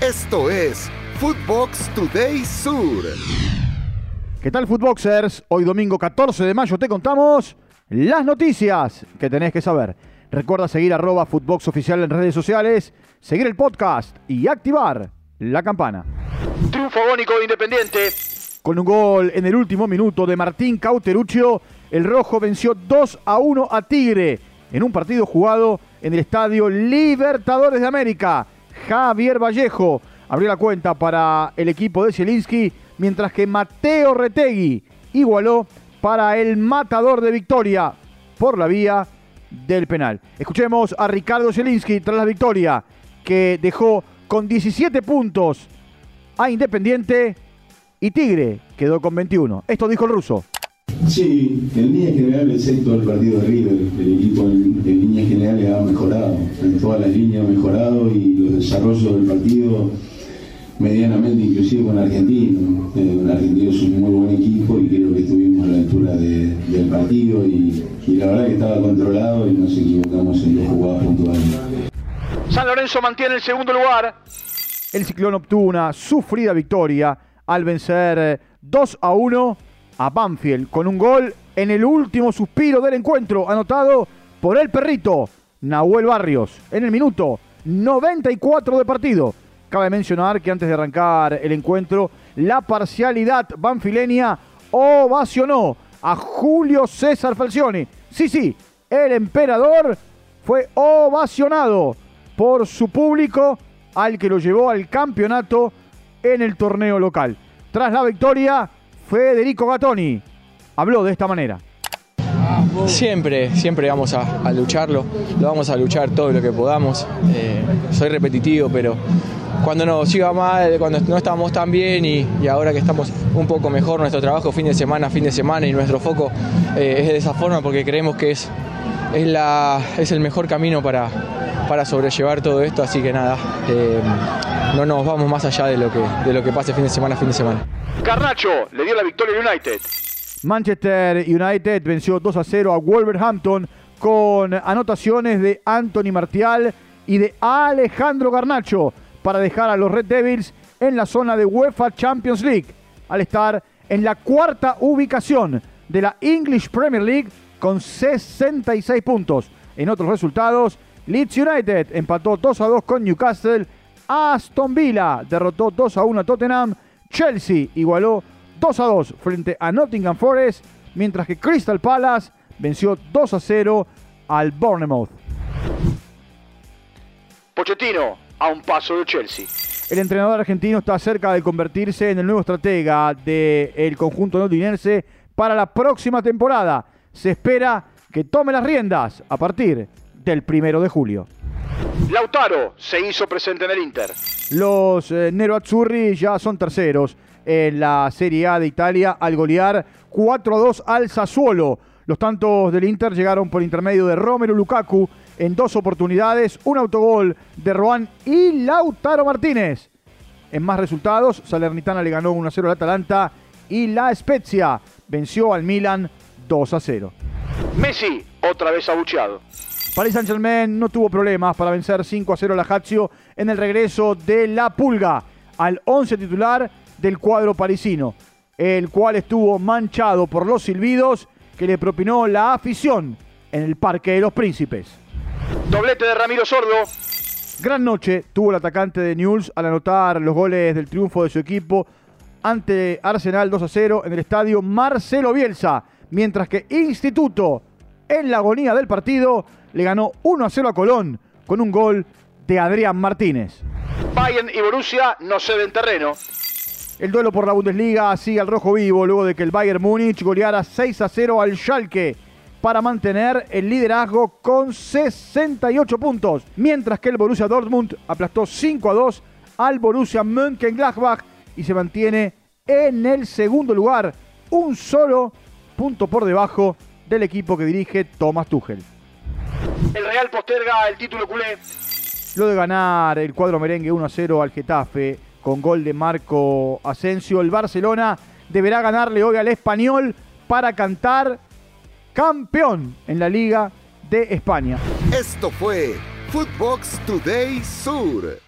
Esto es Footbox Today Sur. ¿Qué tal, Footboxers? Hoy domingo 14 de mayo te contamos las noticias que tenés que saber. Recuerda seguir arroba Footbox Oficial en redes sociales, seguir el podcast y activar la campana. Triunfo agónico de Independiente. Con un gol en el último minuto de Martín Cauteruccio, el Rojo venció 2 a 1 a Tigre en un partido jugado en el Estadio Libertadores de América. Javier Vallejo abrió la cuenta para el equipo de Zielinski, mientras que Mateo Retegui igualó para el matador de Victoria por la vía del penal. Escuchemos a Ricardo Zielinski tras la victoria, que dejó con 17 puntos a Independiente y Tigre quedó con 21. Esto dijo el ruso. Sí, en línea general, excepto el partido de River, el equipo en, en líneas generales desarrollos del partido medianamente inclusive con Argentino. Eh, Argentino es un muy buen equipo y creo que estuvimos a la altura de- del partido y, y la verdad que estaba controlado y nos equivocamos en dos jugadas puntuales. San Lorenzo mantiene el segundo lugar. El Ciclón obtuvo una sufrida victoria al vencer eh, 2 a 1 a Banfield con un gol en el último suspiro del encuentro anotado por el perrito Nahuel Barrios en el minuto 94 de partido. Cabe mencionar que antes de arrancar el encuentro, la parcialidad banfileña ovacionó a Julio César Falcioni. Sí, sí, el emperador fue ovacionado por su público al que lo llevó al campeonato en el torneo local. Tras la victoria, Federico Gattoni habló de esta manera. Siempre, siempre vamos a, lucharlo, lo vamos a luchar todo lo que podamos. Eh, soy repetitivo, pero cuando nos iba mal, cuando no estábamos tan bien y, ahora que estamos un poco mejor, nuestro trabajo fin de semana, fin de semana y nuestro foco eh, es de esa forma porque creemos que es, es, la, es el mejor camino para, para sobrellevar todo esto, así que nada, eh, no nos vamos más allá de lo, que, de lo que pase fin de semana, fin de semana. Garnacho le dio la victoria al United. Manchester United venció 2 a 0 a Wolverhampton con anotaciones de Anthony Martial y de Alejandro Garnacho para dejar a los Red Devils en la zona de UEFA Champions League al estar en la cuarta ubicación de la English Premier League con 66 puntos. En otros resultados, Leeds United empató 2 a 2 con Newcastle, Aston Villa derrotó 2 a 1 a Tottenham, Chelsea igualó 2 a 2 frente a Nottingham Forest, mientras que Crystal Palace venció 2 a 0 al Bournemouth. Pochettino a un paso de Chelsea. El entrenador argentino está cerca de convertirse en el nuevo estratega del conjunto londinense para la próxima temporada. Se espera que tome las riendas a partir del primero de julio. Lautaro se hizo presente en el Inter. Los eh, Nero Azzurri ya son terceros en la Serie A de Italia al golear 4 a 2 al Sassuolo. Los tantos del Inter llegaron por intermedio de Romero Lukaku en dos oportunidades, un autogol de Roan y Lautaro Martínez. En más resultados, Salernitana le ganó 1 a 0 al Atalanta y la Spezia venció al Milan 2 a 0. Messi otra vez abucheado. Paris Saint-Germain no tuvo problemas para vencer 5 a 0 a la Lazio en el regreso de la Pulga al 11 titular del cuadro parisino, el cual estuvo manchado por los silbidos que le propinó la afición en el Parque de los Príncipes. Doblete de Ramiro Sordo. Gran noche tuvo el atacante de Newell's al anotar los goles del triunfo de su equipo ante Arsenal 2 a 0 en el estadio Marcelo Bielsa, mientras que Instituto, en la agonía del partido, le ganó 1 a 0 a Colón con un gol de Adrián Martínez. Bayern y Borussia no ceden terreno. El duelo por la Bundesliga sigue al rojo vivo luego de que el Bayern Múnich goleara 6 a 0 al Schalke para mantener el liderazgo con 68 puntos, mientras que el Borussia Dortmund aplastó 5 a 2 al Borussia Mönchengladbach y se mantiene en el segundo lugar, un solo punto por debajo del equipo que dirige Thomas Tuchel. El Real posterga el título culé. Luego de ganar el cuadro merengue 1 a 0 al Getafe con gol de Marco Asensio, el Barcelona deberá ganarle hoy al Español para cantar campeón en la Liga de España. Esto fue Footbox Today Sur.